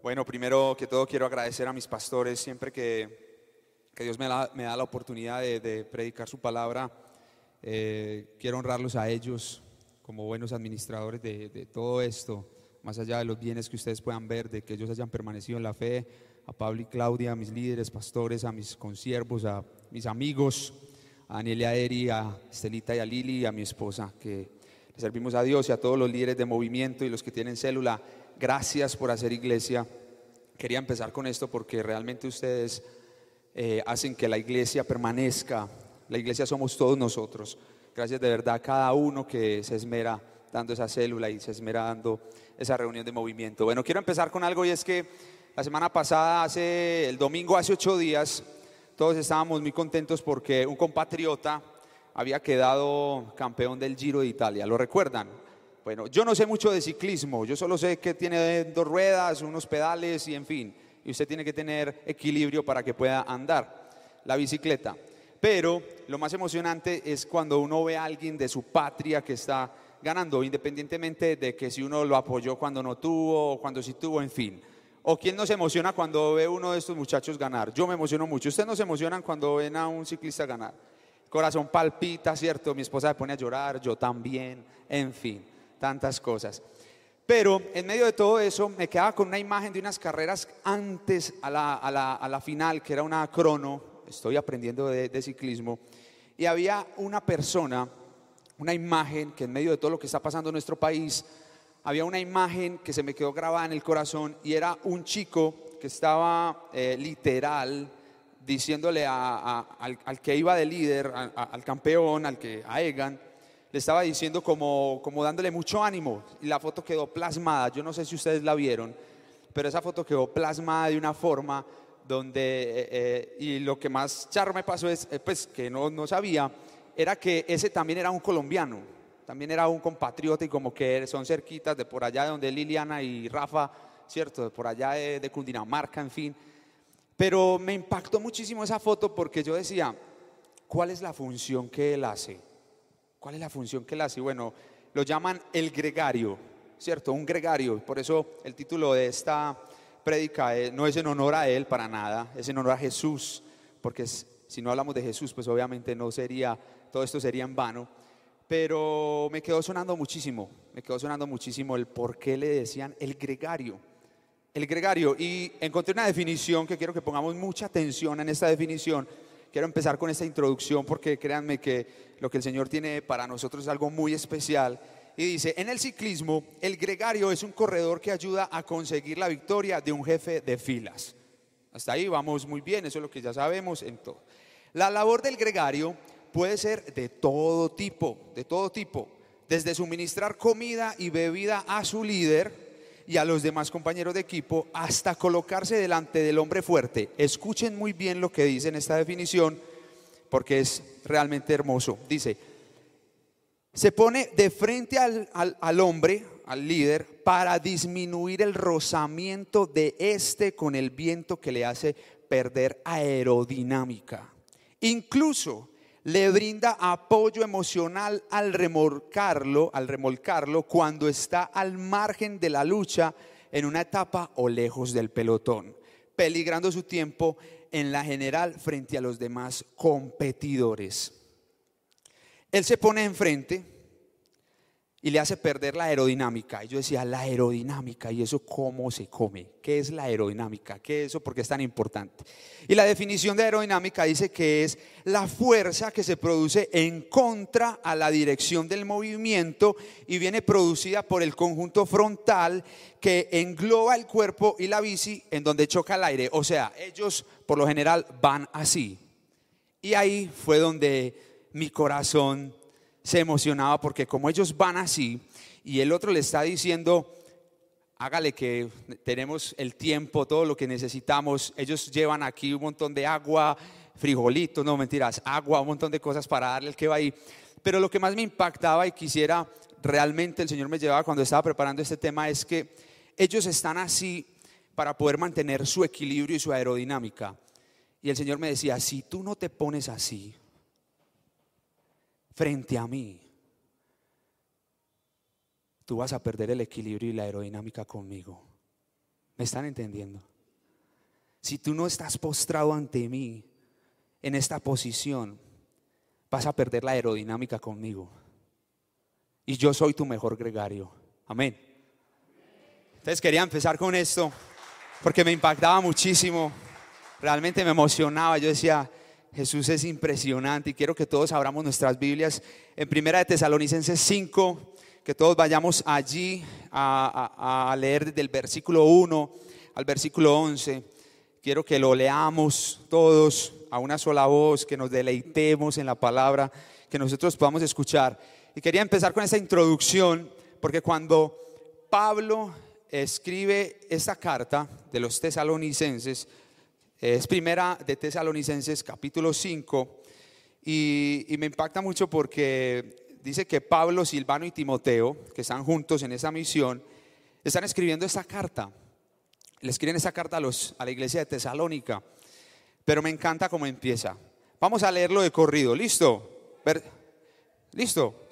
Bueno, primero que todo quiero agradecer a mis pastores siempre que, que Dios me da, me da la oportunidad de, predicar su palabra. eh, quiero honrarlos a ellos como buenos administradores de, todo esto, más allá de los bienes que ustedes puedan ver, de que ellos hayan permanecido en la fe, a Pablo y Claudia, a mis líderes, pastores, a mis consiervos, a mis amigos, a Daniel y a Eri, a Estelita y a Lili a mi esposa, que le servimos a Dios y a todos los líderes de movimiento y los que tienen célula. Gracias por hacer iglesia. Quería empezar con esto porque realmente ustedes eh, hacen que la iglesia permanezca. La iglesia somos todos nosotros. Gracias de verdad a cada uno que se esmera dando esa célula y se esmera dando esa reunión de movimiento. Bueno, quiero empezar con algo y es que la semana pasada, hace el domingo, hace ocho días, todos estábamos muy contentos porque un compatriota había quedado campeón del Giro de Italia. ¿Lo recuerdan? Bueno, yo no sé mucho de ciclismo, yo solo sé que tiene dos ruedas, unos pedales y en fin, y usted tiene que tener equilibrio para que pueda andar la bicicleta. Pero lo más emocionante es cuando uno ve a alguien de su patria que está ganando, independientemente de que si uno lo apoyó cuando no tuvo, cuando sí tuvo, en fin. O quién no se emociona cuando ve uno de estos muchachos ganar. Yo me emociono mucho. ¿Ustedes no se emocionan cuando ven a un ciclista ganar? Corazón palpita, ¿cierto? Mi esposa se pone a llorar, yo también, en fin, tantas cosas. Pero en medio de todo eso me quedaba con una imagen de unas carreras antes a la, a la- a la final, que era una crono, estoy aprendiendo de, de ciclismo, y había una persona, una imagen que en medio de todo lo que está pasando en nuestro país, había una imagen que se me quedó grabada en el corazón y era un chico que estaba eh, literal diciéndole a- a- al, que iba de líder, al campeón, al que, a Egan, le estaba diciendo como, como dándole mucho ánimo y la foto quedó plasmada, yo no sé si ustedes la vieron, pero esa foto quedó plasmada de una forma donde, eh, eh, y lo que más charro me pasó es, eh, pues que no, no sabía, era que ese también era un colombiano, también era un compatriota y como que son cerquitas de por allá de donde Liliana y Rafa, ¿cierto? De por allá de, de Cundinamarca, en fin. Pero me impactó muchísimo esa foto porque yo decía, ¿cuál es la función que él hace? ¿Cuál es la función que él hace? Bueno, lo llaman el gregario, ¿cierto? Un gregario. Por eso el título de esta prédica eh, no es en honor a él para nada, es en honor a Jesús, porque si no hablamos de Jesús, pues obviamente no sería, todo esto sería en vano. Pero me quedó sonando muchísimo, me quedó sonando muchísimo el por qué le decían el gregario. El gregario, y encontré una definición que quiero que pongamos mucha atención en esta definición. Quiero empezar con esta introducción porque créanme que lo que el Señor tiene para nosotros es algo muy especial. Y dice, en el ciclismo, el gregario es un corredor que ayuda a conseguir la victoria de un jefe de filas. Hasta ahí vamos muy bien, eso es lo que ya sabemos en todo. La labor del gregario puede ser de todo tipo, de todo tipo, desde suministrar comida y bebida a su líder y a los demás compañeros de equipo hasta colocarse delante del hombre fuerte. Escuchen muy bien lo que dice en esta definición porque es realmente hermoso. Dice, se pone de frente al, al- al hombre, al líder, para disminuir el rozamiento de este con el viento que le hace perder aerodinámica. Incluso le brinda apoyo emocional al remolcarlo, al remolcarlo cuando está al margen de la lucha en una etapa o lejos del pelotón, peligrando su tiempo en la general frente a los demás competidores. Él se pone enfrente y le hace perder la aerodinámica. Y yo decía, la aerodinámica, ¿y eso cómo se come? ¿Qué es la aerodinámica? ¿Qué es eso? ¿Por qué es tan importante? Y la definición de aerodinámica dice que es la fuerza que se produce en contra a la dirección del movimiento y viene producida por el conjunto frontal que engloba el cuerpo y la bici en donde choca el aire. O sea, ellos por lo general van así. Y ahí fue donde mi corazón se emocionaba porque como ellos van así y el otro le está diciendo, hágale que tenemos el tiempo, todo lo que necesitamos, ellos llevan aquí un montón de agua, frijolitos, no mentiras, agua, un montón de cosas para darle al que va ahí. Pero lo que más me impactaba y quisiera realmente el Señor me llevaba cuando estaba preparando este tema es que ellos están así para poder mantener su equilibrio y su aerodinámica. Y el Señor me decía, si tú no te pones así frente a mí, tú vas a perder el equilibrio y la aerodinámica conmigo. ¿Me están entendiendo? Si tú no estás postrado ante mí en esta posición, vas a perder la aerodinámica conmigo. Y yo soy tu mejor gregario. Amén. Entonces quería empezar con esto porque me impactaba muchísimo. Realmente me emocionaba. Yo decía, Jesús es impresionante y quiero que todos abramos nuestras Biblias en Primera de Tesalonicenses 5, que todos vayamos allí a, a leer desde el versículo 1 al versículo 11. Quiero que lo leamos todos a una sola voz, que nos deleitemos en la palabra, que nosotros podamos escuchar. Y quería empezar con esta introducción, porque cuando Pablo escribe esta carta de los tesalonicenses, es primera de tesalonicenses capítulo 5, y, me impacta mucho porque dice que Pablo, Silvano y Timoteo, que están juntos en esa misión, están escribiendo esta carta. Le escriben esta carta a la iglesia de Tesalónica pero me encanta cómo empieza. Vamos a leerlo de corrido. ¿Listo? ¿Listo?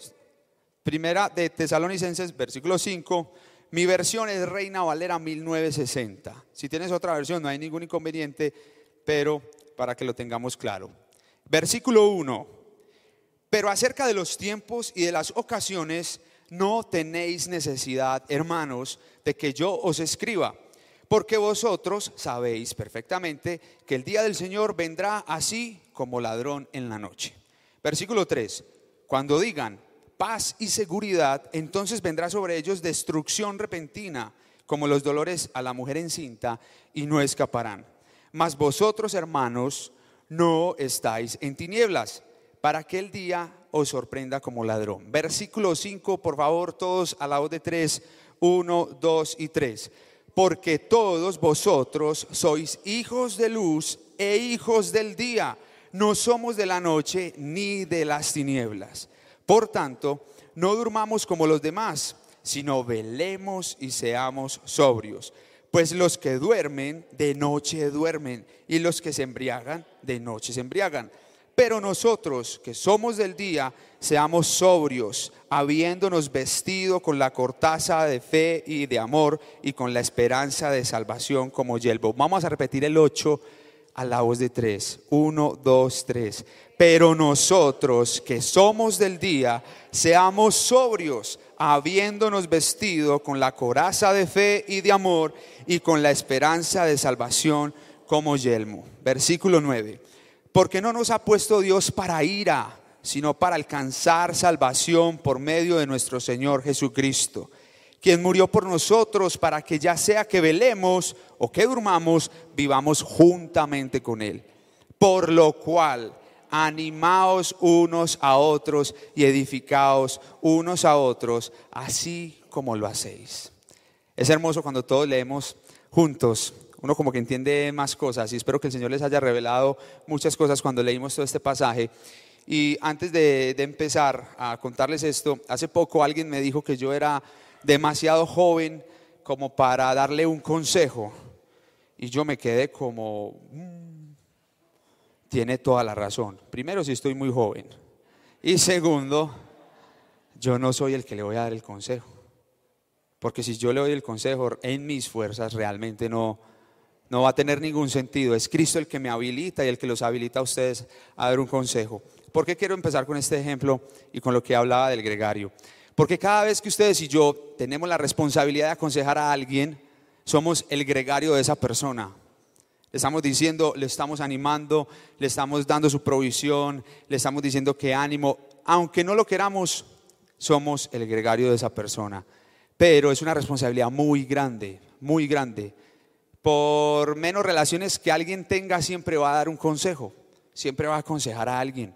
Primera de Tesalonicenses, versículo 5. Mi versión es Reina Valera 1960. Si tienes otra versión, no hay ningún inconveniente, pero para que lo tengamos claro. Versículo 1. Pero acerca de los tiempos y de las ocasiones, no tenéis necesidad, hermanos, de que yo os escriba porque vosotros sabéis perfectamente que el día del Señor vendrá así como ladrón en la noche. Versículo 3. Cuando digan paz y seguridad, entonces vendrá sobre ellos destrucción repentina, como los dolores a la mujer encinta, y no escaparán. Mas vosotros, hermanos, no estáis en tinieblas, para que el día os sorprenda como ladrón. Versículo 5, por favor, todos a la voz de 3, 1, 2 y 3 porque todos vosotros sois hijos de luz e hijos del día. No somos de la noche ni de las tinieblas. Por tanto, no durmamos como los demás, sino velemos y seamos sobrios. Pues los que duermen, de noche duermen, y los que se embriagan, de noche se embriagan. Pero nosotros que somos del día, seamos sobrios, habiéndonos vestido con la cortaza de fe y de amor y con la esperanza de salvación como yelbo. Vamos a repetir el 8 a la voz de 3. 1, 2, 3. Pero nosotros que somos del día, seamos sobrios, habiéndonos vestido con la coraza de fe y de amor y con la esperanza de salvación como yelmo. Versículo 9 porque no nos ha puesto Dios para ira, sino para alcanzar salvación por medio de nuestro Señor Jesucristo, quien murió por nosotros para que ya sea que velemos o que durmamos, vivamos juntamente con Él. Por lo cual, animaos unos a otros y edificaos unos a otros, así como lo hacéis. Es hermoso cuando todos leemos juntos uno como que entiende más cosas y espero que el Señor les haya revelado muchas cosas cuando leímos todo este pasaje. Y antes de, empezar a contarles esto, hace poco alguien me dijo que yo era demasiado joven como para darle un consejo. Y yo me quedé como, mm, tiene toda la razón. Primero, si estoy muy joven. Y segundo, yo no soy el que le voy a dar el consejo. Porque si yo le doy el consejo en mis fuerzas, realmente no, no va a tener ningún sentido. Es Cristo el que me habilita y el que los habilita a ustedes a dar un consejo. ¿Por qué quiero empezar con este ejemplo y con lo que hablaba del gregario? Porque cada vez que ustedes y yo tenemos la responsabilidad de aconsejar a alguien, somos el gregario de esa persona. Le estamos diciendo, le estamos animando, le estamos dando su provisión, le estamos diciendo que ánimo, aunque no lo queramos, somos el gregario de esa persona. Pero es una responsabilidad muy grande, muy grande por menos relaciones que alguien tenga, siempre va a dar un consejo, siempre va a aconsejar a alguien.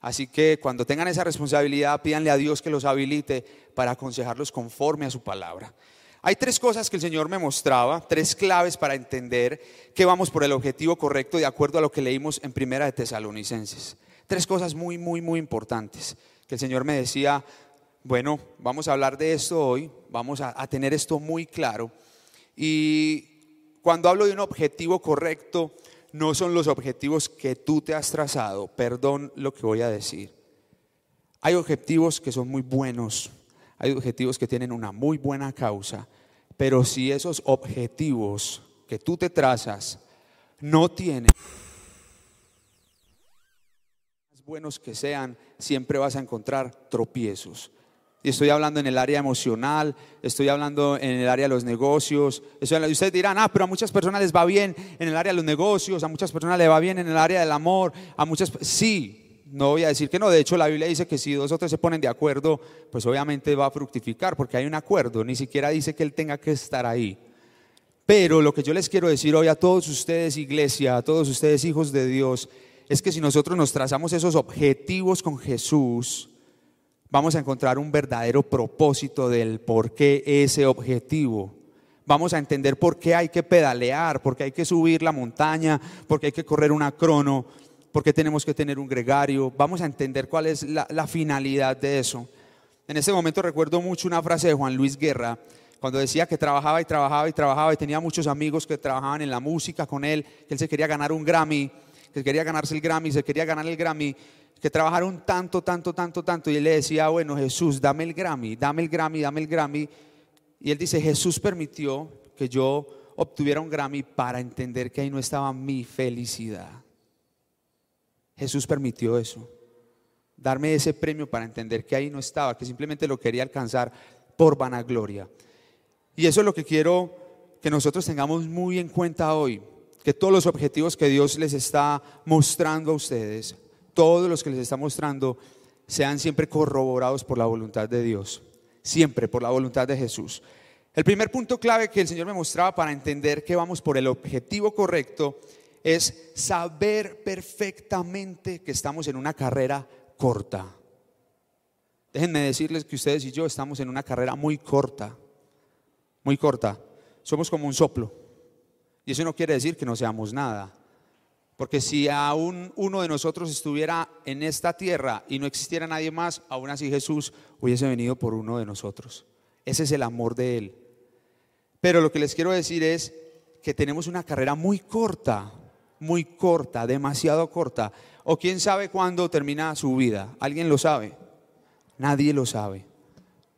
Así que cuando tengan esa responsabilidad, pídanle a Dios que los habilite para aconsejarlos conforme a su palabra. Hay tres cosas que el Señor me mostraba, tres claves para entender que vamos por el objetivo correcto de acuerdo a lo que leímos en Primera de Tesalonicenses. Tres cosas muy, muy, muy importantes que el Señor me decía, bueno, vamos a hablar de esto hoy, vamos a, a tener esto muy claro. Y cuando hablo de un objetivo correcto, no son los objetivos que tú te has trazado, perdón lo que voy a decir. Hay objetivos que son muy buenos, hay objetivos que tienen una muy buena causa, Pero si esos objetivos que tú te trazas no tienen buenos que sean, siempre vas a encontrar tropiezos. Y estoy hablando en el área emocional, estoy hablando en el área de los negocios. Ustedes dirán, ah, pero a muchas personas les va bien en el área de los negocios, a muchas personas les va bien en el área del amor, a muchas... Sí, no voy a decir que no. De hecho, la Biblia dice que si dos o tres se ponen de acuerdo, pues obviamente va a fructificar, porque hay un acuerdo. Ni siquiera dice que Él tenga que estar ahí. Pero lo que yo les quiero decir hoy a todos ustedes, iglesia, a todos ustedes, hijos de Dios, es que si nosotros nos trazamos esos objetivos con Jesús, vamos a encontrar un verdadero propósito del por qué ese objetivo. Vamos a entender por qué hay que pedalear, por qué hay que subir la montaña, por qué hay que correr una crono, por qué tenemos que tener un gregario. Vamos a entender cuál es la, finalidad de eso. En ese momento recuerdo mucho una frase de Juan Luis Guerra, cuando decía que trabajaba y trabajaba y trabajaba y tenía muchos amigos que trabajaban en la música con él, que él se quería ganar un Grammy que quería ganarse el Grammy, se quería ganar el Grammy, que trabajaron tanto, tanto, tanto, tanto. Y él le decía, bueno, Jesús, dame el Grammy, dame el Grammy, dame el Grammy. Y él dice, Jesús permitió que yo obtuviera un Grammy para entender que ahí no estaba mi felicidad. Jesús permitió eso. Darme ese premio para entender que ahí no estaba, que simplemente lo quería alcanzar por vanagloria. Y eso es lo que quiero que nosotros tengamos muy en cuenta hoy que todos los objetivos que Dios les está mostrando a ustedes, todos los que les está mostrando, sean siempre corroborados por la voluntad de Dios, siempre por la voluntad de Jesús. El primer punto clave que el Señor me mostraba para entender que vamos por el objetivo correcto es saber perfectamente que estamos en una carrera corta. Déjenme decirles que ustedes y yo estamos en una carrera muy corta, muy corta. Somos como un soplo. Y eso no quiere decir que no seamos nada. Porque si aún uno de nosotros estuviera en esta tierra y no existiera nadie más, aún así Jesús hubiese venido por uno de nosotros. Ese es el amor de Él. Pero lo que les quiero decir es que tenemos una carrera muy corta, muy corta, demasiado corta. O quién sabe cuándo termina su vida. ¿Alguien lo sabe? Nadie lo sabe.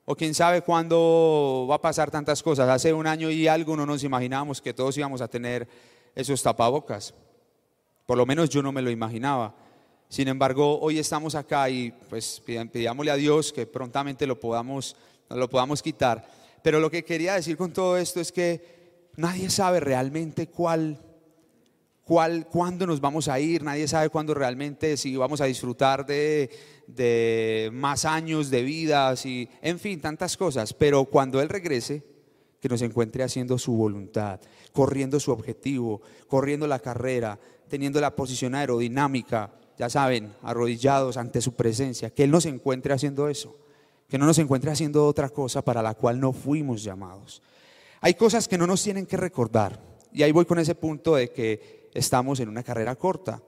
O quién sabe cuándo va a pasar tantas cosas. Hace un año y algo no nos imaginábamos que todos íbamos a tener esos tapabocas. Por lo menos yo no me lo imaginaba. Sin embargo, hoy estamos acá y pues pidámosle a Dios que prontamente lo podamos, lo podamos quitar. Pero lo que quería decir con todo esto es que nadie sabe realmente cuál cuál, cuándo nos vamos a ir, nadie sabe cuándo realmente, si vamos a disfrutar de, más años de vida, si, en fin, tantas cosas. Pero cuando Él regrese, que nos encuentre haciendo su voluntad, corriendo su objetivo, corriendo la carrera, teniendo la posición aerodinámica, ya saben, arrodillados ante su presencia, que Él nos encuentre haciendo eso, que no nos encuentre haciendo otra cosa para la cual no fuimos llamados. Hay cosas que no nos tienen que recordar, y ahí voy con ese punto de que estamos en una carrera corta.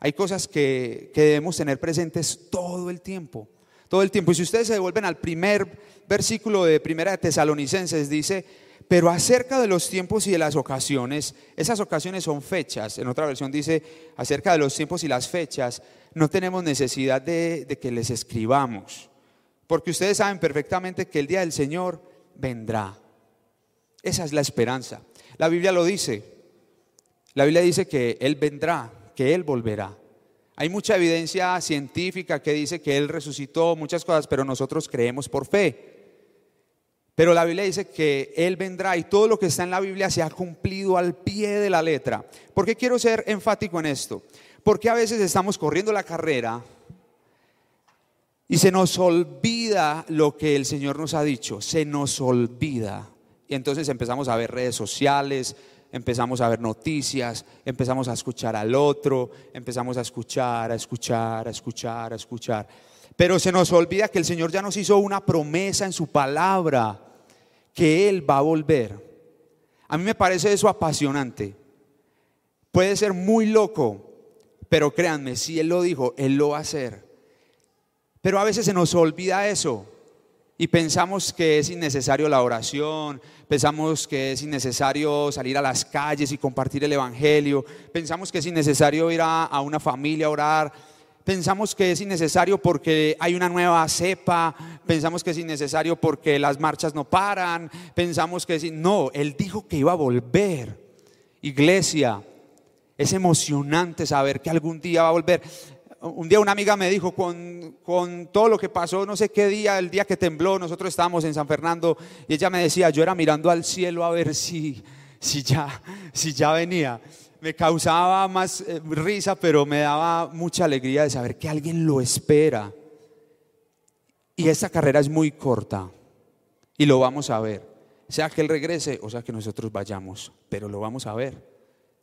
Hay cosas que, debemos tener presentes todo el tiempo, todo el tiempo. Y si ustedes se devuelven al primer versículo de Primera de Tesalonicenses, dice, pero acerca de los tiempos y de las ocasiones, esas ocasiones son fechas. En otra versión dice, acerca de los tiempos y las fechas, no tenemos necesidad de, de que les escribamos, porque ustedes saben perfectamente que el día del Señor vendrá. Esa es la esperanza. La Biblia lo dice, la Biblia dice que Él vendrá, que Él volverá. Hay mucha evidencia científica que dice que Él resucitó, muchas cosas, pero nosotros creemos por fe. Pero la Biblia dice que Él vendrá y todo lo que está en la Biblia se ha cumplido al pie de la letra. ¿Por qué quiero ser enfático en esto? Porque a veces estamos corriendo la carrera y se nos olvida lo que el Señor nos ha dicho, se nos olvida. Y entonces empezamos a ver redes sociales, empezamos a ver noticias, empezamos a escuchar al otro, empezamos a escuchar, a escuchar, a escuchar, a escuchar. Pero se nos olvida que el Señor ya nos hizo una promesa en su palabra, que Él va a volver. A mí me parece eso apasionante. Puede ser muy loco, pero créanme, si Él lo dijo, Él lo va a hacer. Pero a veces se nos olvida eso y pensamos que es innecesario la oración, pensamos que es innecesario salir a las calles y compartir el Evangelio, pensamos que es innecesario ir a, una familia a orar, pensamos que es innecesario porque hay una nueva cepa, pensamos que es innecesario porque las marchas no paran, pensamos que es... No, Él dijo que iba a volver. Iglesia, es emocionante saber que algún día va a volver. Un día una amiga me dijo, con, con, todo lo que pasó, no sé qué día, el día que tembló, nosotros estábamos en San Fernando, y ella me decía, yo era mirando al cielo a ver si, si, ya, si ya venía me causaba más eh, risa, pero me daba mucha alegría de saber que alguien lo espera. Y esta carrera es muy corta y lo vamos a ver. Sea que Él regrese o sea que nosotros vayamos, pero lo vamos a ver.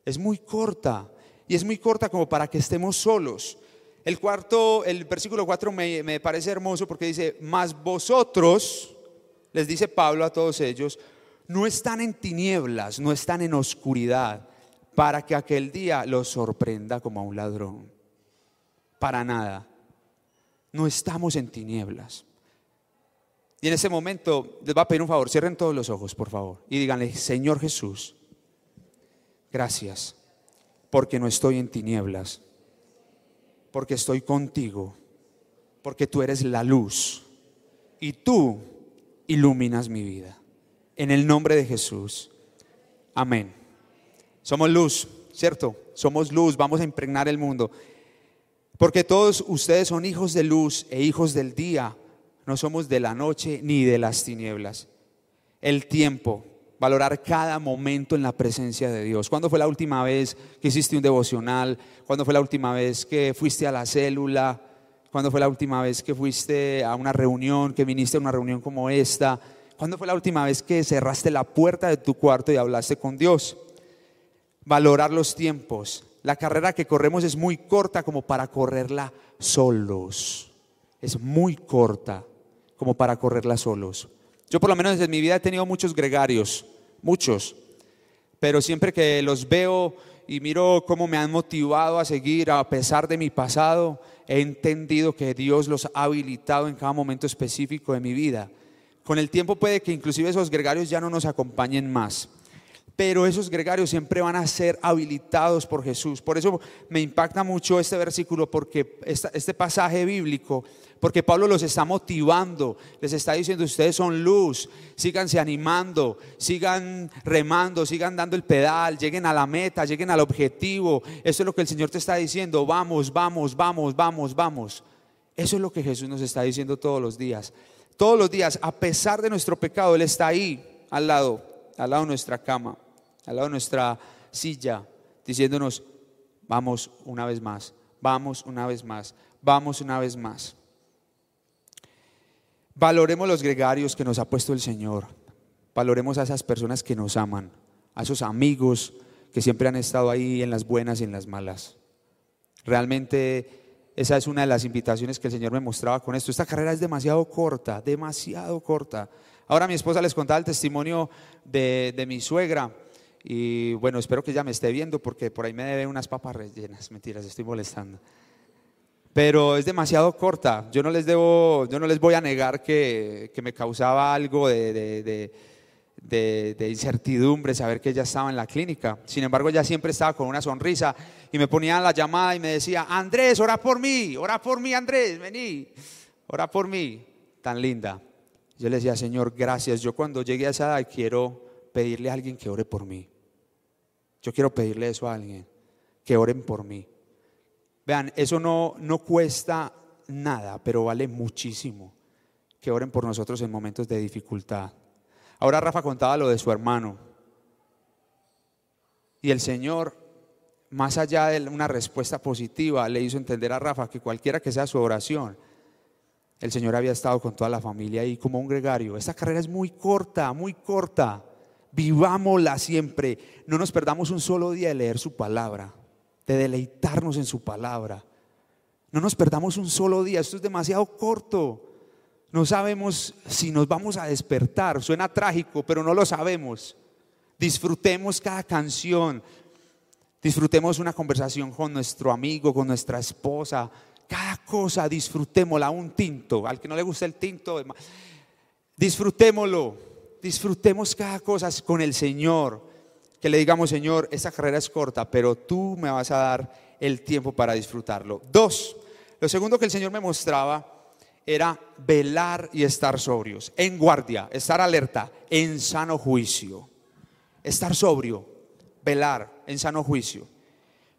Es muy corta y es muy corta como para que estemos solos. El cuarto, el versículo 4 me, me parece hermoso porque dice, mas vosotros, les dice Pablo a todos ellos, no están en tinieblas, no están en oscuridad para que aquel día los sorprenda como a un ladrón. Para nada. No estamos en tinieblas. Y en ese momento les va a pedir un favor, cierren todos los ojos, por favor, y díganle, Señor Jesús, gracias, porque no estoy en tinieblas, porque estoy contigo, porque tú eres la luz y tú iluminas mi vida. En el nombre de Jesús. Amén. Somos luz, ¿cierto? Somos luz, vamos a impregnar el mundo. Porque todos ustedes son hijos de luz e hijos del día. No somos de la noche ni de las tinieblas. El tiempo, valorar cada momento en la presencia de Dios. ¿Cuándo fue la última vez que hiciste un devocional? ¿Cuándo fue la última vez que fuiste a la célula? ¿Cuándo fue la última vez que fuiste a una reunión, que viniste a una reunión como esta? ¿Cuándo fue la última vez que cerraste la puerta de tu cuarto y hablaste con Dios? valorar los tiempos. La carrera que corremos es muy corta como para correrla solos. Es muy corta como para correrla solos. Yo por lo menos en mi vida he tenido muchos gregarios, muchos, pero siempre que los veo y miro cómo me han motivado a seguir a pesar de mi pasado, he entendido que Dios los ha habilitado en cada momento específico de mi vida. Con el tiempo puede que inclusive esos gregarios ya no nos acompañen más pero esos gregarios siempre van a ser habilitados por Jesús. Por eso me impacta mucho este versículo, porque este pasaje bíblico, porque Pablo los está motivando, les está diciendo, ustedes son luz, síganse animando, sigan remando, sigan dando el pedal, lleguen a la meta, lleguen al objetivo. Eso es lo que el Señor te está diciendo, vamos, vamos, vamos, vamos, vamos. Eso es lo que Jesús nos está diciendo todos los días. Todos los días, a pesar de nuestro pecado, Él está ahí, al lado, al lado de nuestra cama al lado de nuestra silla, diciéndonos, vamos una vez más, vamos una vez más, vamos una vez más. Valoremos los gregarios que nos ha puesto el Señor. Valoremos a esas personas que nos aman, a esos amigos que siempre han estado ahí en las buenas y en las malas. Realmente esa es una de las invitaciones que el Señor me mostraba con esto. Esta carrera es demasiado corta, demasiado corta. Ahora mi esposa les contaba el testimonio de, de mi suegra y bueno, espero que ya me esté viendo porque por ahí me debe unas papas rellenas. Mentiras, estoy molestando. Pero es demasiado corta. Yo no les debo, yo no les voy a negar que, que me causaba algo de, de, de, incertidumbre saber que ella estaba en la clínica. Sin embargo, ella siempre estaba con una sonrisa y me ponía la llamada y me decía, Andrés, ora por mí, ora por mí, Andrés, vení, ora por mí. Tan linda. Yo le decía, Señor, gracias. Yo cuando llegué a esa edad quiero pedirle a alguien que ore por mí. Yo quiero pedirle eso a alguien, que oren por mí. Vean, eso no, no cuesta nada, pero vale muchísimo que oren por nosotros en momentos de dificultad. Ahora Rafa contaba lo de su hermano. Y el Señor, más allá de una respuesta positiva, le hizo entender a Rafa que cualquiera que sea su oración, el Señor había estado con toda la familia ahí como un gregario. Esta carrera es muy corta, muy corta vivámosla siempre. No nos perdamos un solo día de leer su palabra, de deleitarnos en su palabra. No nos perdamos un solo día, esto es demasiado corto. No sabemos si nos vamos a despertar, suena trágico, pero no lo sabemos. Disfrutemos cada canción, disfrutemos una conversación con nuestro amigo, con nuestra esposa, cada cosa disfrutémosla, un tinto, al que no le gusta el tinto, disfrutémoslo disfrutemos cada cosa con el Señor. Que le digamos, Señor, esta carrera es corta, pero tú me vas a dar el tiempo para disfrutarlo. Dos, Lo segundo que el Señor me mostraba era velar y estar sobrios, en guardia, estar alerta, en sano juicio. Estar sobrio, velar, en sano juicio.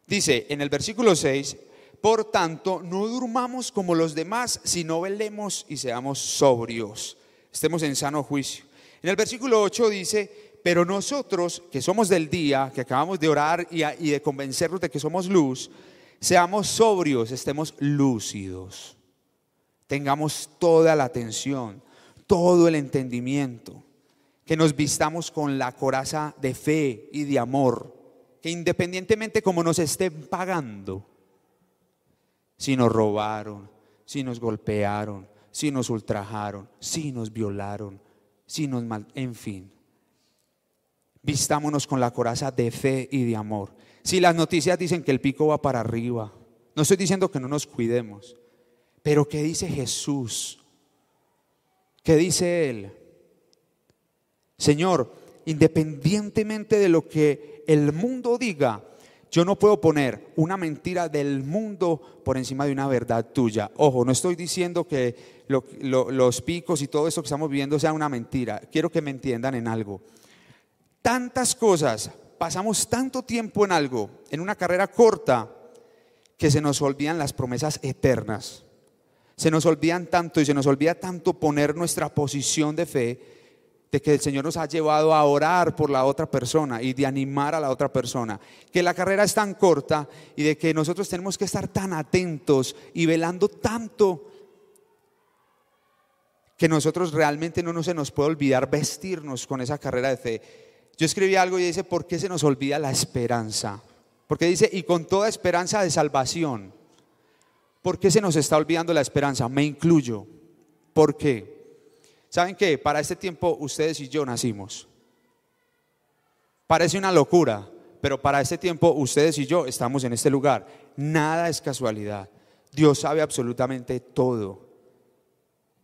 Dice en el versículo 6, por tanto, no durmamos como los demás, sino velemos y seamos sobrios, estemos en sano juicio. En el versículo 8 dice, pero nosotros que somos del día, que acabamos de orar y, y de convencernos de que somos luz, seamos sobrios, estemos lúcidos, tengamos toda la atención, todo el entendimiento, que nos vistamos con la coraza de fe y de amor, que independientemente como nos estén pagando, si nos robaron, si nos golpearon, si nos ultrajaron, si nos violaron, si nos mal, en fin. Vistámonos con la coraza de fe y de amor. Si las noticias dicen que el pico va para arriba, no estoy diciendo que no nos cuidemos, pero ¿qué dice Jesús? ¿Qué dice Él? Señor, independientemente de lo que el mundo diga, yo no puedo poner una mentira del mundo por encima de una verdad tuya. Ojo, no estoy diciendo que los picos y todo eso que estamos viviendo sea una mentira. Quiero que me entiendan en algo. Tantas cosas, pasamos tanto tiempo en algo, en una carrera corta, que se nos olvidan las promesas eternas. Se nos olvidan tanto y se nos olvida tanto poner nuestra posición de fe de que el Señor nos ha llevado a orar por la otra persona y de animar a la otra persona, que la carrera es tan corta y de que nosotros tenemos que estar tan atentos y velando tanto que nosotros realmente no nos se nos puede olvidar vestirnos con esa carrera de fe. Yo escribí algo y dice, ¿por qué se nos olvida la esperanza? Porque dice, y con toda esperanza de salvación. ¿Por qué se nos está olvidando la esperanza? Me incluyo. ¿Por qué? ¿Saben qué? Para este tiempo ustedes y yo nacimos. Parece una locura, pero para este tiempo ustedes y yo estamos en este lugar. Nada es casualidad. Dios sabe absolutamente todo.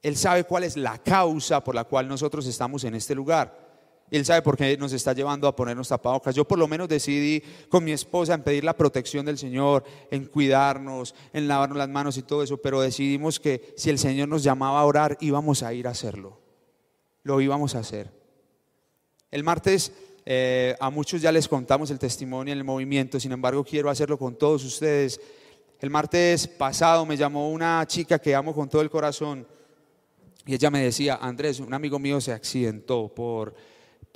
Él sabe cuál es la causa por la cual nosotros estamos en este lugar. Él sabe por qué nos está llevando a ponernos tapabocas. Yo por lo menos decidí con mi esposa en pedir la protección del Señor, en cuidarnos, en lavarnos las manos y todo eso, pero decidimos que si el Señor nos llamaba a orar, íbamos a ir a hacerlo. Lo íbamos a hacer. El martes eh, a muchos ya les contamos el testimonio en el movimiento, sin embargo quiero hacerlo con todos ustedes. El martes pasado me llamó una chica que amo con todo el corazón y ella me decía, Andrés, un amigo mío se accidentó por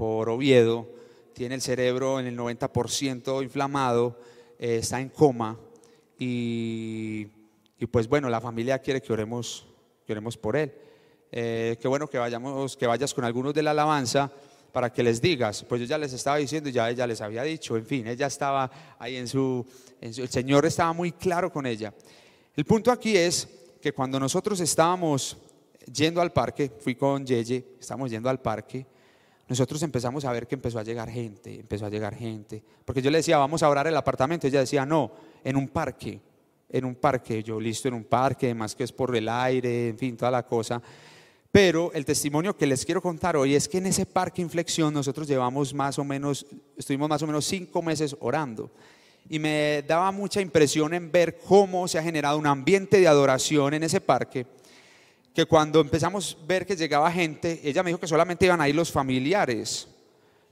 por Oviedo, tiene el cerebro en el 90% inflamado, eh, está en coma y, pues bueno, la familia quiere que oremos, que oremos por él. Eh, qué bueno que, vayamos, que vayas con algunos de la alabanza para que les digas, pues yo ya les estaba diciendo, ya ella les había dicho, en fin, ella estaba ahí en su, en su, el Señor estaba muy claro con ella. El punto aquí es que cuando nosotros estábamos yendo al parque, fui con Yeye, estamos yendo al parque, nosotros empezamos a ver que empezó a llegar gente, empezó a llegar gente. Porque yo le decía, vamos a orar el apartamento. Ella decía, no, en un parque, en un parque. Yo listo en un parque, además que es por el aire, en fin, toda la cosa. Pero el testimonio que les quiero contar hoy es que en ese parque Inflexión nosotros llevamos más o menos, estuvimos más o menos cinco meses orando. Y me daba mucha impresión en ver cómo se ha generado un ambiente de adoración en ese parque que cuando empezamos a ver que llegaba gente, ella me dijo que solamente iban a ir los familiares,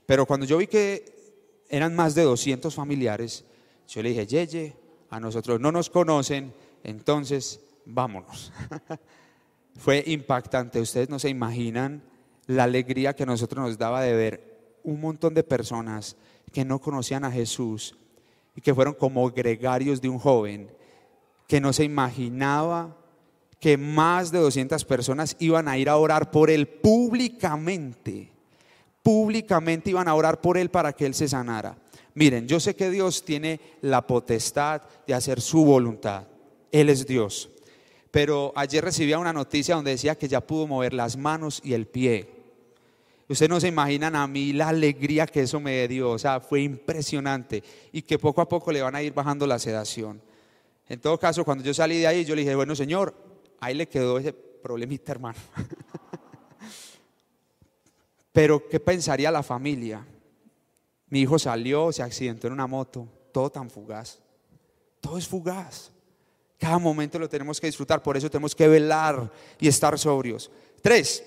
pero cuando yo vi que eran más de 200 familiares, yo le dije, Yeye, a nosotros no nos conocen, entonces vámonos. Fue impactante, ustedes no se imaginan la alegría que a nosotros nos daba de ver un montón de personas que no conocían a Jesús y que fueron como gregarios de un joven que no se imaginaba que más de 200 personas iban a ir a orar por él públicamente. Públicamente iban a orar por él para que él se sanara. Miren, yo sé que Dios tiene la potestad de hacer su voluntad. Él es Dios. Pero ayer recibía una noticia donde decía que ya pudo mover las manos y el pie. Ustedes no se imaginan a mí la alegría que eso me dio. O sea, fue impresionante. Y que poco a poco le van a ir bajando la sedación. En todo caso, cuando yo salí de ahí, yo le dije, bueno, Señor, ahí le quedó ese problemita, hermano. Pero, ¿qué pensaría la familia? Mi hijo salió, se accidentó en una moto, todo tan fugaz. Todo es fugaz. Cada momento lo tenemos que disfrutar, por eso tenemos que velar y estar sobrios. Tres.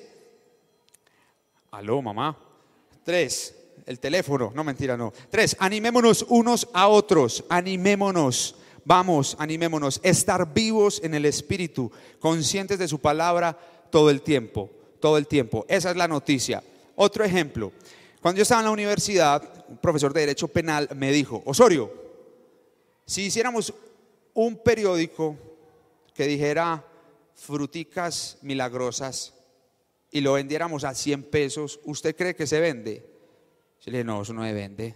Aló, mamá. Tres. El teléfono. No, mentira, no. Tres. Animémonos unos a otros. Animémonos. Vamos, animémonos. Estar vivos en el Espíritu, conscientes de su palabra todo el tiempo. Todo el tiempo. Esa es la noticia. Otro ejemplo. Cuando yo estaba en la universidad, un profesor de Derecho Penal me dijo, Osorio, si hiciéramos un periódico que dijera fruticas milagrosas y lo vendiéramos a 100 pesos, ¿usted cree que se vende? Yo le dije, no, eso no se vende.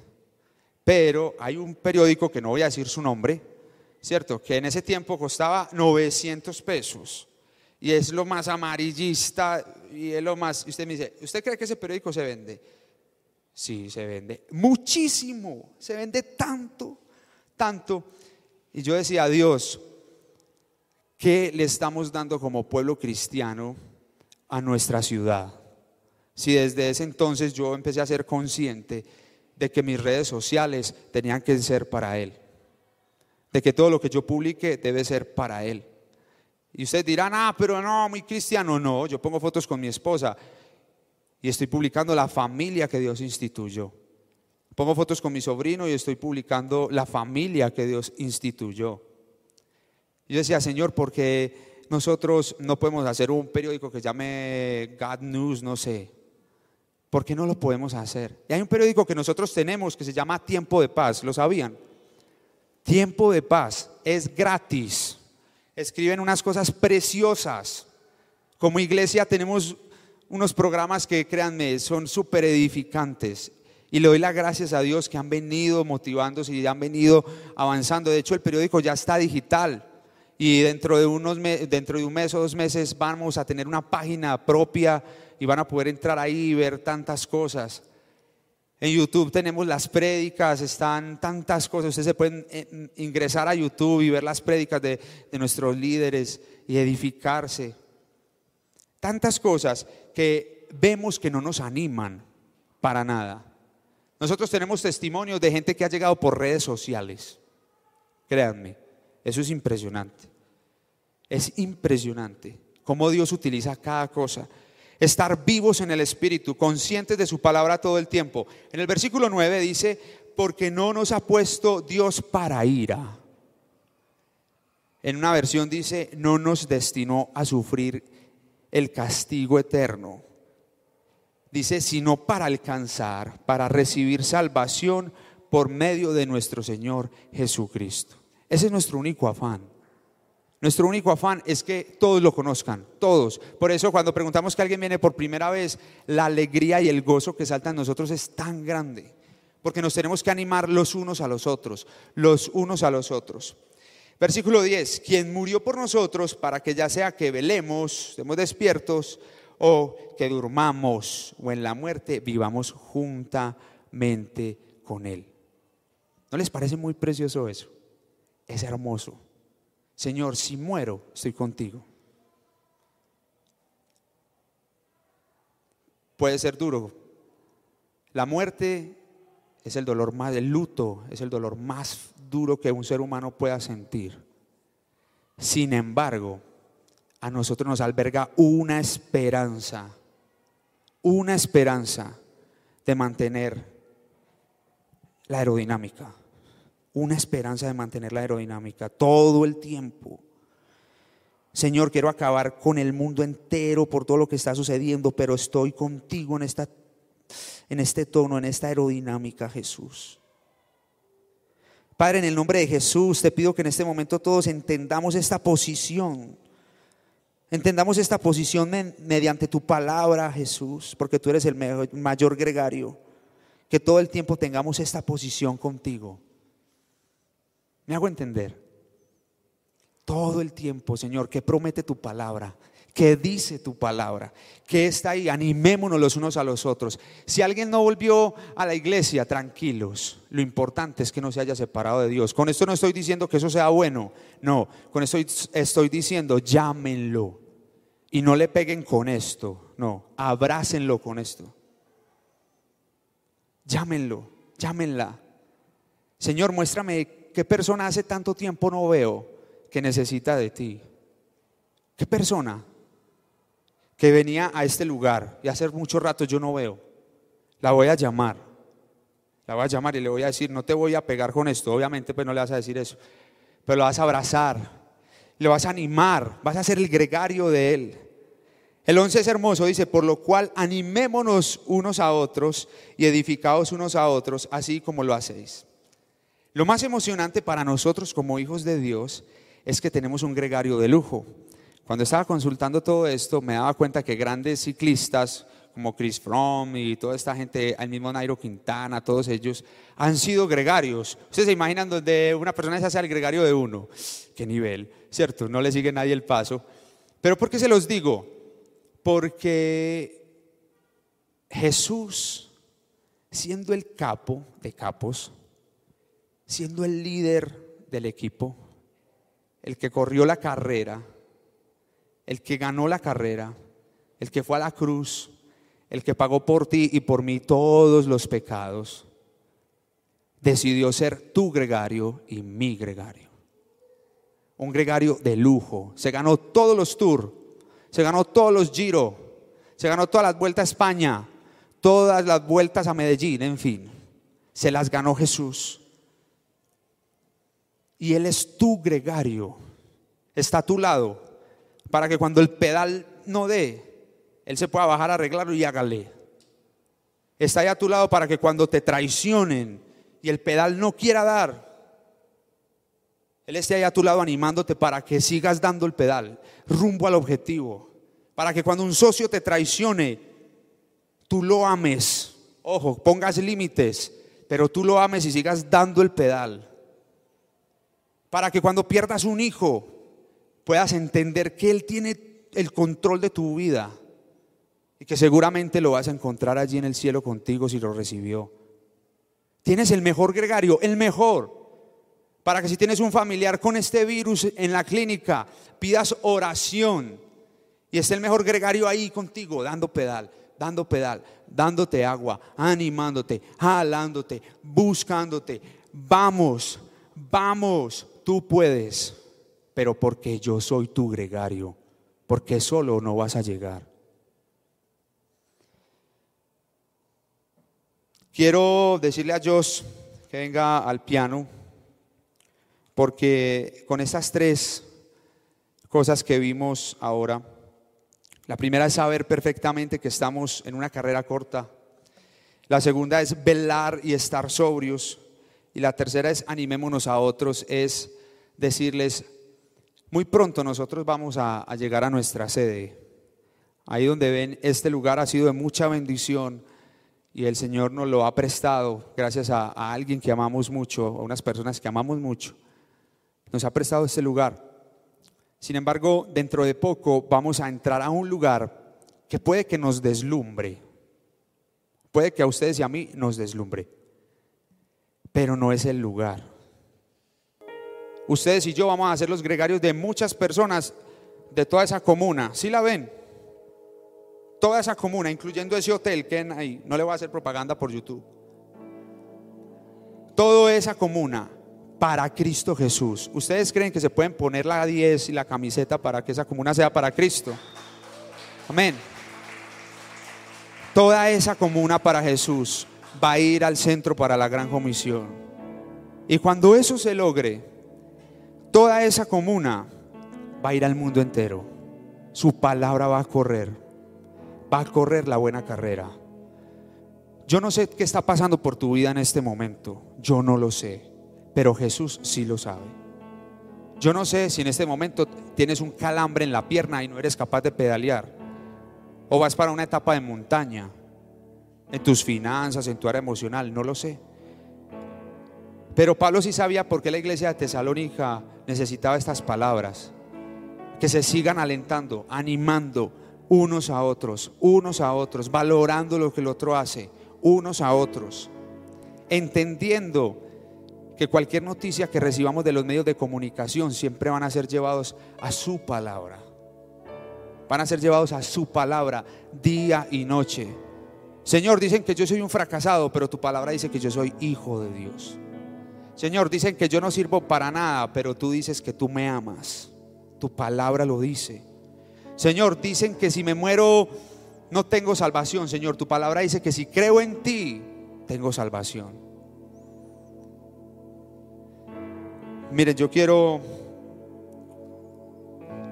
Pero hay un periódico que no voy a decir su nombre, ¿cierto? Que en ese tiempo costaba 900 pesos. Y es lo más amarillista y es lo más... usted me dice, ¿usted cree que ese periódico se vende? Sí, se vende. Muchísimo. Se vende tanto, tanto. Y yo decía, Dios, ¿qué le estamos dando como pueblo cristiano a nuestra ciudad? Si desde ese entonces yo empecé a ser consciente de que mis redes sociales tenían que ser para Él, de que todo lo que yo publique debe ser para Él. Y ustedes dirán, ah, pero no, muy cristiano. No, yo pongo fotos con mi esposa y estoy publicando la familia que Dios instituyó. Pongo fotos con mi sobrino y estoy publicando la familia que Dios instituyó. Yo decía, Señor, porque nosotros no podemos hacer un periódico que llame God News, no sé. ¿Por qué no lo podemos hacer? Y hay un periódico que nosotros tenemos que se llama Tiempo de Paz, ¿lo sabían? Tiempo de Paz es gratis. Escriben unas cosas preciosas. Como iglesia tenemos unos programas que, créanme, son súper edificantes. Y le doy las gracias a Dios que han venido motivándose y han venido avanzando. De hecho, el periódico ya está digital. Y dentro de, unos dentro de un mes o dos meses vamos a tener una página propia y van a poder entrar ahí y ver tantas cosas. En YouTube tenemos las prédicas, están tantas cosas. Ustedes se pueden eh, ingresar a YouTube y ver las prédicas de, de nuestros líderes y edificarse. Tantas cosas que vemos que no nos animan para nada. Nosotros tenemos testimonios de gente que ha llegado por redes sociales. Créanme, eso es impresionante. Es impresionante cómo Dios utiliza cada cosa. Estar vivos en el Espíritu, conscientes de su palabra todo el tiempo. En el versículo 9 dice, porque no nos ha puesto Dios para ira. En una versión dice, no nos destinó a sufrir el castigo eterno dice, sino para alcanzar, para recibir salvación por medio de nuestro Señor Jesucristo. Ese es nuestro único afán. Nuestro único afán es que todos lo conozcan, todos. Por eso cuando preguntamos que alguien viene por primera vez, la alegría y el gozo que salta en nosotros es tan grande. Porque nos tenemos que animar los unos a los otros, los unos a los otros. Versículo 10, quien murió por nosotros para que ya sea que velemos, estemos despiertos, o que durmamos o en la muerte vivamos juntamente con Él. ¿No les parece muy precioso eso? Es hermoso. Señor, si muero, estoy contigo. Puede ser duro. La muerte es el dolor más, el luto es el dolor más duro que un ser humano pueda sentir. Sin embargo, a nosotros nos alberga una esperanza, una esperanza de mantener la aerodinámica, una esperanza de mantener la aerodinámica todo el tiempo. Señor, quiero acabar con el mundo entero por todo lo que está sucediendo, pero estoy contigo en, esta, en este tono, en esta aerodinámica, Jesús. Padre, en el nombre de Jesús, te pido que en este momento todos entendamos esta posición Entendamos esta posición mediante tu palabra, Jesús, porque tú eres el mayor gregario. Que todo el tiempo tengamos esta posición contigo. ¿Me hago entender? Todo el tiempo, Señor, que promete tu palabra, que dice tu palabra, que está ahí, animémonos los unos a los otros. Si alguien no volvió a la iglesia, tranquilos, lo importante es que no se haya separado de Dios. Con esto no estoy diciendo que eso sea bueno, no, con esto estoy diciendo, llámenlo y no le peguen con esto, no, abrácenlo con esto. Llámenlo, llámenla. Señor, muéstrame qué persona hace tanto tiempo no veo que necesita de ti? ¿Qué persona que venía a este lugar y hace mucho rato yo no veo? La voy a llamar. La voy a llamar y le voy a decir, no te voy a pegar con esto, obviamente pues no le vas a decir eso, pero lo vas a abrazar, le vas a animar, vas a ser el gregario de él. El 11 es hermoso, dice, por lo cual animémonos unos a otros y edificaos unos a otros, así como lo hacéis. Lo más emocionante para nosotros como hijos de Dios es que tenemos un gregario de lujo. Cuando estaba consultando todo esto, me daba cuenta que grandes ciclistas como Chris Fromm y toda esta gente, el mismo Nairo Quintana, todos ellos, han sido gregarios. Ustedes se imaginan donde una persona se hace el gregario de uno. ¿Qué nivel? ¿Cierto? No le sigue nadie el paso. Pero ¿por qué se los digo? Porque Jesús, siendo el capo de capos, siendo el líder del equipo, el que corrió la carrera, el que ganó la carrera, el que fue a la cruz, el que pagó por ti y por mí todos los pecados, decidió ser tu gregario y mi gregario. Un gregario de lujo. Se ganó todos los tours, se ganó todos los Giro, se ganó todas las vueltas a España, todas las vueltas a Medellín, en fin. Se las ganó Jesús. Y Él es tu gregario. Está a tu lado para que cuando el pedal no dé, Él se pueda bajar arreglarlo y hágale. Está ahí a tu lado para que cuando te traicionen y el pedal no quiera dar, Él esté ahí a tu lado animándote para que sigas dando el pedal rumbo al objetivo. Para que cuando un socio te traicione, tú lo ames. Ojo, pongas límites, pero tú lo ames y sigas dando el pedal. Para que cuando pierdas un hijo, puedas entender que Él tiene el control de tu vida y que seguramente lo vas a encontrar allí en el cielo contigo si lo recibió. Tienes el mejor gregario, el mejor, para que si tienes un familiar con este virus en la clínica, pidas oración y esté el mejor gregario ahí contigo, dando pedal, dando pedal, dándote agua, animándote, jalándote, buscándote. Vamos, vamos, tú puedes pero porque yo soy tu gregario, porque solo no vas a llegar. Quiero decirle a Josh que venga al piano, porque con estas tres cosas que vimos ahora, la primera es saber perfectamente que estamos en una carrera corta, la segunda es velar y estar sobrios, y la tercera es animémonos a otros, es decirles, muy pronto nosotros vamos a, llegar a nuestra sede. Ahí donde ven, este lugar ha sido de mucha bendición y el Señor nos lo ha prestado gracias a, a, alguien que amamos mucho, a unas personas que amamos mucho. Nos ha prestado este lugar. Sin embargo, dentro de poco vamos a entrar a un lugar que puede que nos deslumbre. Puede que a ustedes y a mí nos deslumbre. Pero no es el lugar ustedes y yo vamos a ser los gregarios de muchas personas de toda esa comuna. ¿Sí la ven? Toda esa comuna, incluyendo ese hotel que ahí. No le voy a hacer propaganda por YouTube. Toda esa comuna para Cristo Jesús. ¿Ustedes creen que se pueden poner la 10 y la camiseta para que esa comuna sea para Cristo? Amén. Toda esa comuna para Jesús va a ir al centro para la gran comisión. Y cuando eso se logre, toda esa comuna va a ir al mundo entero. Su palabra va a correr. Va a correr la buena carrera. Yo no sé qué está pasando por tu vida en este momento. Yo no lo sé. Pero Jesús sí lo sabe. Yo no sé si en este momento tienes un calambre en la pierna y no eres capaz de pedalear. O vas para una etapa de montaña. En tus finanzas, en tu área emocional. No lo sé. Pero Pablo sí sabía por qué la iglesia de Tesalónica necesitaba estas palabras. Que se sigan alentando, animando unos a otros, unos a otros, valorando lo que el otro hace, unos a otros, entendiendo que cualquier noticia que recibamos de los medios de comunicación siempre van a ser llevados a su palabra. Van a ser llevados a su palabra día y noche. Señor, dicen que yo soy un fracasado, pero tu palabra dice que yo soy hijo de Dios Señor, dicen que yo no sirvo para nada, pero tú dices que tú me amas. Tu palabra lo dice. Señor, dicen que si me muero no tengo salvación, Señor. Tu palabra dice que si creo en ti, tengo salvación. Miren, yo quiero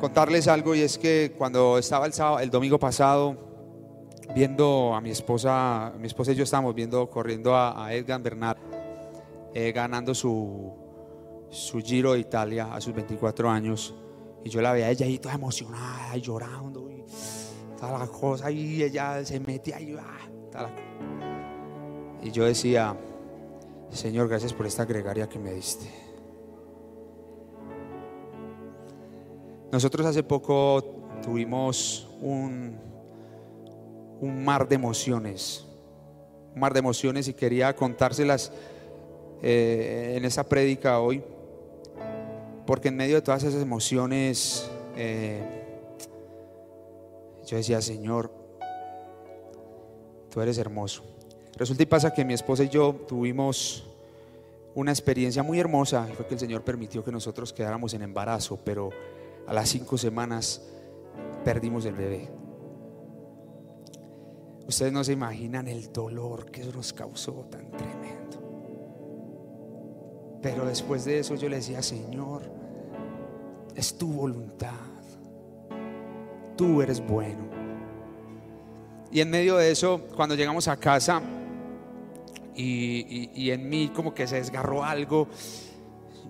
contarles algo y es que cuando estaba el, el domingo pasado viendo a mi esposa, mi esposa y yo estábamos viendo corriendo a, Edgar Bernal eh, ganando su, su Giro de Italia a sus 24 años. Y yo la veía ella ahí toda emocionada llorando y toda la cosa y ella se metía y ah, y yo decía Señor gracias por esta gregaria que me diste nosotros hace poco tuvimos un un mar de emociones, un mar de emociones y quería contárselas eh, en esa prédica hoy, porque en medio de todas esas emociones eh, yo decía, Señor, tú eres hermoso. Resulta y pasa que mi esposa y yo tuvimos una experiencia muy hermosa, fue que el Señor permitió que nosotros quedáramos en embarazo, pero a las cinco semanas perdimos el bebé. Ustedes no se imaginan el dolor que eso nos causó tan tremendo. Pero después de eso yo le decía, Señor, es tu voluntad. Tú eres bueno. Y en medio de eso, cuando llegamos a casa y, en mí como que se desgarró algo,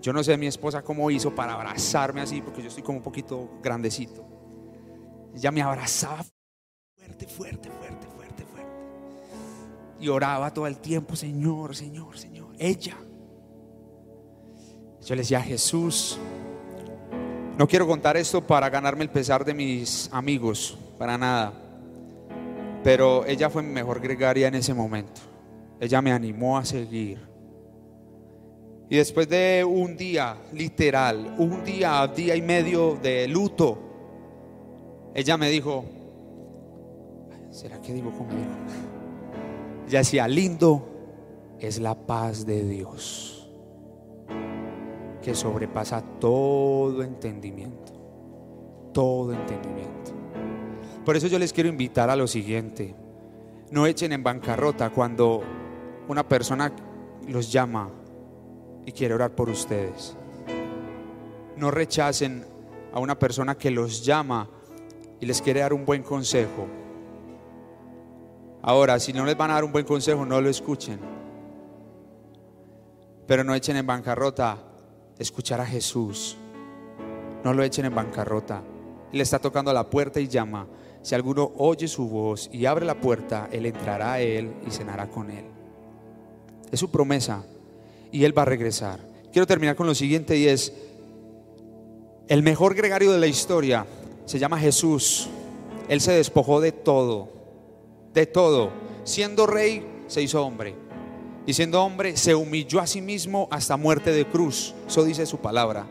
yo no sé mi esposa cómo hizo para abrazarme así, porque yo estoy como un poquito grandecito. Ella me abrazaba fuerte, fuerte, fuerte y oraba todo el tiempo, Señor, Señor, Señor. Ella. Yo le decía, Jesús, no quiero contar esto para ganarme el pesar de mis amigos, para nada. Pero ella fue mi mejor gregaria en ese momento. Ella me animó a seguir. Y después de un día, literal, un día, día y medio de luto, ella me dijo, ¿será que digo conmigo? Ya decía, lindo es la paz de Dios, que sobrepasa todo entendimiento, todo entendimiento. Por eso yo les quiero invitar a lo siguiente, no echen en bancarrota cuando una persona los llama y quiere orar por ustedes. No rechacen a una persona que los llama y les quiere dar un buen consejo Ahora, si no les van a dar un buen consejo, no lo escuchen. Pero no echen en bancarrota escuchar a Jesús. No lo echen en bancarrota. Él está tocando la puerta y llama. Si alguno oye su voz y abre la puerta, Él entrará a Él y cenará con Él. Es su promesa. Y Él va a regresar. Quiero terminar con lo siguiente y es, el mejor gregario de la historia se llama Jesús. Él se despojó de todo de todo. Siendo rey, se hizo hombre. Y siendo hombre, se humilló a sí mismo hasta muerte de cruz. Eso dice su palabra.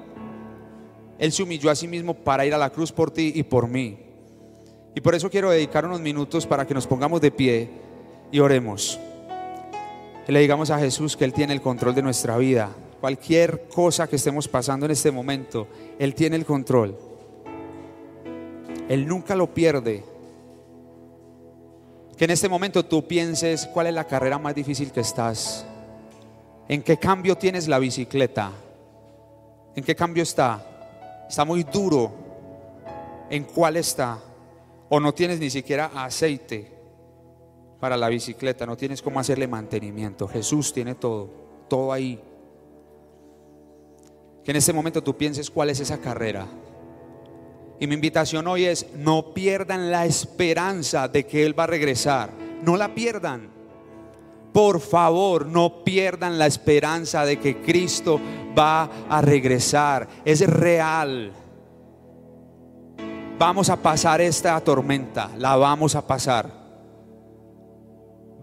Él se humilló a sí mismo para ir a la cruz por ti y por mí. Y por eso quiero dedicar unos minutos para que nos pongamos de pie y oremos. Y le digamos a Jesús que Él tiene el control de nuestra vida. Cualquier cosa que estemos pasando en este momento, Él tiene el control. Él nunca lo pierde. Que en este momento tú pienses cuál es la carrera más difícil que estás. ¿En qué cambio tienes la bicicleta? ¿En qué cambio está? Está muy duro. ¿En cuál está? O no tienes ni siquiera aceite para la bicicleta, no tienes cómo hacerle mantenimiento. Jesús tiene todo, todo ahí. Que en este momento tú pienses cuál es esa carrera. Y mi invitación hoy es, no pierdan la esperanza de que Él va a regresar. No la pierdan. Por favor, no pierdan la esperanza de que Cristo va a regresar. Es real. Vamos a pasar esta tormenta, la vamos a pasar.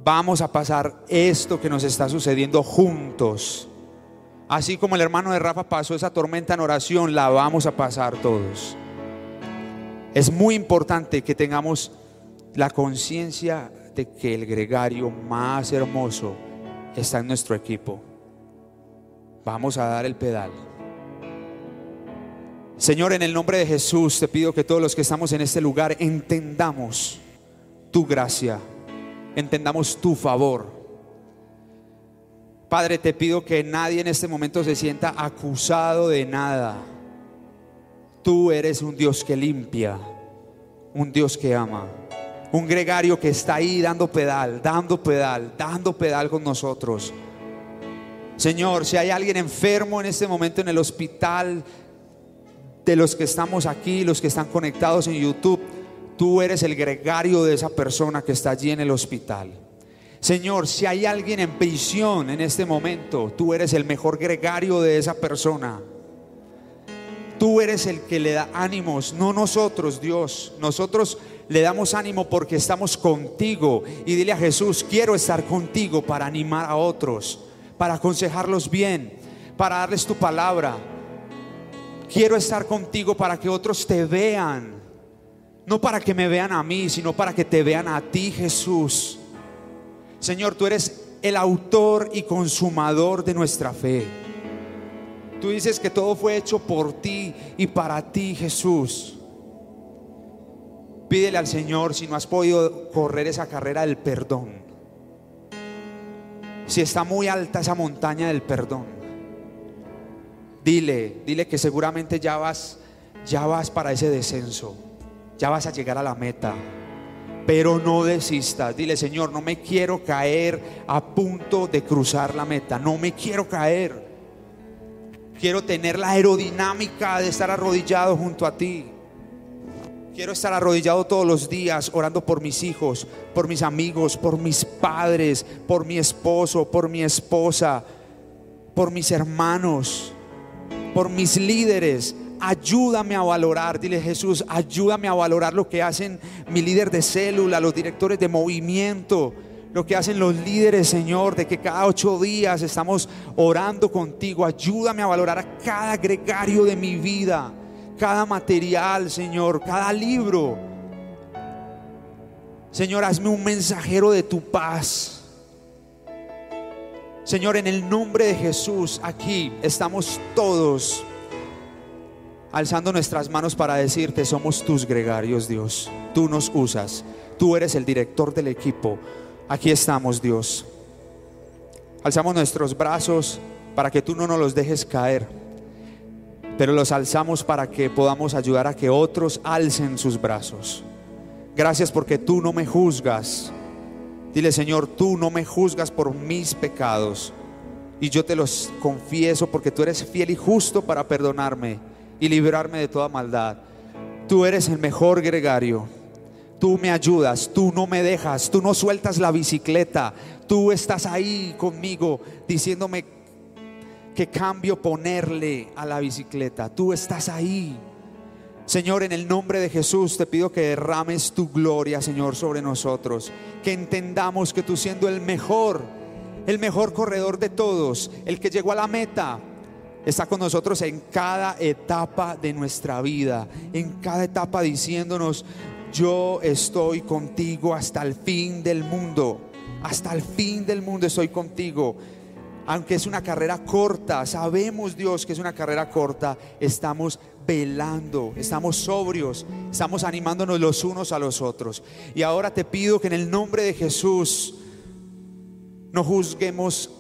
Vamos a pasar esto que nos está sucediendo juntos. Así como el hermano de Rafa pasó esa tormenta en oración, la vamos a pasar todos. Es muy importante que tengamos la conciencia de que el gregario más hermoso está en nuestro equipo. vamos a dar el pedal. Señor, en el nombre de Jesús te pido que todos los que estamos en este lugar entendamos tu gracia, entendamos tu favor. Padre, te pido que nadie en este momento se sienta acusado de nada. Tú eres un Dios que limpia, un Dios que ama, un gregario que está ahí dando pedal, dando pedal, dando pedal con nosotros. Señor, si hay alguien enfermo en este momento en el hospital, de los que estamos aquí, los que están conectados en YouTube, tú eres el gregario de esa persona que está allí en el hospital. Señor, si hay alguien en prisión en este momento, tú eres el mejor gregario de esa persona. Tú eres el que le da ánimos, no nosotros, Dios. Nosotros le damos ánimo porque estamos contigo. Y dile a Jesús, quiero estar contigo para animar a otros, para aconsejarlos bien, para darles tu palabra. Quiero estar contigo para que otros te vean. No para que me vean a mí, sino para que te vean a ti, Jesús. Señor, tú eres el autor y consumador de nuestra fe. Tú dices que todo fue hecho por ti y para ti, Jesús. Pídele al Señor si no has podido correr esa carrera del perdón. Si está muy alta esa montaña del perdón Dile, dile que seguramente ya vas, ya vas para ese descenso. Ya vas a llegar a la meta. Pero no desistas. Dile, Señor, no me quiero caer a punto de cruzar la meta. No me quiero caer. Quiero tener la aerodinámica de estar arrodillado junto a ti. Quiero estar arrodillado todos los días orando por mis hijos, por mis amigos, por mis padres, por mi esposo, por mi esposa, por mis hermanos por mis líderes. Ayúdame a valorar, dile Jesús, ayúdame a valorar lo que hacen mi líder de célula, los directores de movimiento, lo que hacen los líderes, Señor, de que cada ocho días estamos orando contigo. Ayúdame a valorar a cada gregario de mi vida, cada material, Señor, cada libro. Señor, hazme un mensajero de tu paz. Señor, en el nombre de Jesús, aquí estamos todos alzando nuestras manos para decirte, somos tus gregarios, Dios. Tú nos usas. Tú eres el director del equipo. Aquí estamos, Dios. Alzamos nuestros brazos para que tú no nos los dejes caer, pero los alzamos para que podamos ayudar a que otros alcen sus brazos. Gracias porque tú no me juzgas, Dile, Señor, tú no me juzgas por mis pecados. Y yo te los confieso porque tú eres fiel y justo para perdonarme y librarme de toda maldad. Tú eres el mejor gregario. Tú me ayudas, tú no me dejas, tú no sueltas la bicicleta. Tú estás ahí conmigo diciéndome que cambio ponerle a la bicicleta. Tú estás ahí. Señor, en el nombre de Jesús te pido que derrames tu gloria, Señor, sobre nosotros. Que entendamos que tú siendo el mejor, el mejor corredor de todos, el que llegó a la meta, está con nosotros en cada etapa de nuestra vida, en cada etapa diciéndonos, yo estoy contigo hasta el fin del mundo, hasta el fin del mundo estoy contigo. Aunque es una carrera corta, sabemos Dios que es una carrera corta, estamos velando, estamos sobrios, estamos animándonos los unos a los otros. Y ahora te pido que en el nombre de Jesús no juzguemos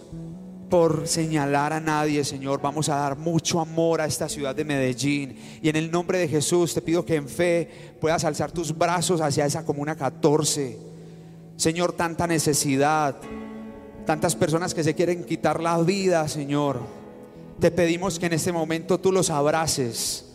por señalar a nadie, Señor. Vamos a dar mucho amor a esta ciudad de Medellín. Y en el nombre de Jesús te pido que en fe puedas alzar tus brazos hacia esa comuna 14. Señor, tanta necesidad, tantas personas que se quieren quitar la vida, Señor. Te pedimos que en este momento tú los abraces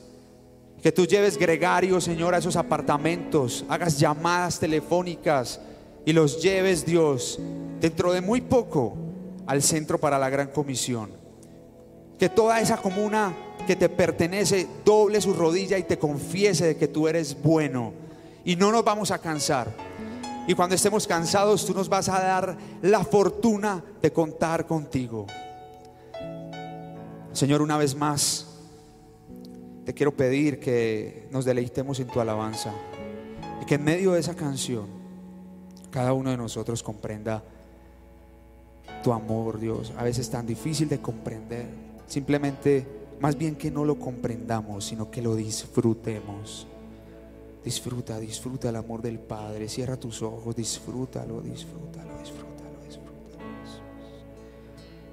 que tú lleves gregario, Señor, a esos apartamentos, hagas llamadas telefónicas y los lleves, Dios, dentro de muy poco al centro para la gran comisión. Que toda esa comuna que te pertenece doble su rodilla y te confiese de que tú eres bueno. Y no nos vamos a cansar. Y cuando estemos cansados, tú nos vas a dar la fortuna de contar contigo. Señor, una vez más, te quiero pedir que nos deleitemos en tu alabanza y que en medio de esa canción cada uno de nosotros comprenda tu amor, Dios. A veces tan difícil de comprender, Simplemente, más bien que no lo comprendamos, sino que lo disfrutemos. Disfruta, disfruta el amor del Padre. Cierra tus ojos, disfrútalo, disfrútalo, disfrútalo.